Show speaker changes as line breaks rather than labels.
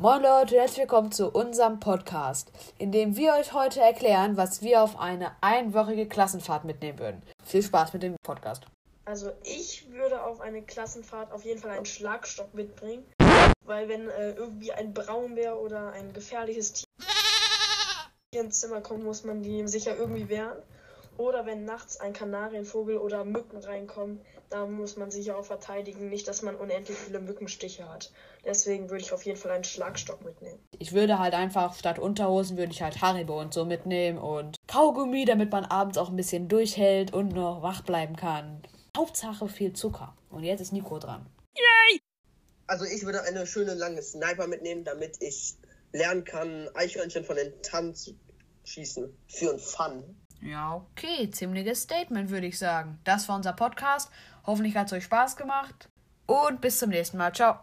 Moin Leute, herzlich willkommen zu unserem Podcast, in dem wir euch heute erklären, was wir auf eine einwöchige Klassenfahrt mitnehmen würden. Viel Spaß mit dem Podcast.
Also ich würde auf eine Klassenfahrt auf jeden Fall einen Schlagstock mitbringen, weil wenn äh, irgendwie ein Braunbär oder ein gefährliches Tier ins Zimmer kommt, muss man die sicher irgendwie wehren. Oder wenn nachts ein Kanarienvogel oder Mücken reinkommen, da muss man sich auch verteidigen. Nicht, dass man unendlich viele Mückenstiche hat. Deswegen würde ich auf jeden Fall einen Schlagstock mitnehmen.
Ich würde halt einfach statt Unterhosen würde ich halt Haribo und so mitnehmen und Kaugummi, damit man abends auch ein bisschen durchhält und noch wach bleiben kann. Hauptsache viel Zucker. Und jetzt ist Nico dran.
Also ich würde eine schöne lange Sniper mitnehmen, damit ich lernen kann, Eichhörnchen von den Tannen zu schießen. Für ein Fun.
Ja, okay, ziemliches Statement, würde ich sagen. Das war unser Podcast. Hoffentlich hat es euch Spaß gemacht. Und bis zum nächsten Mal. Ciao.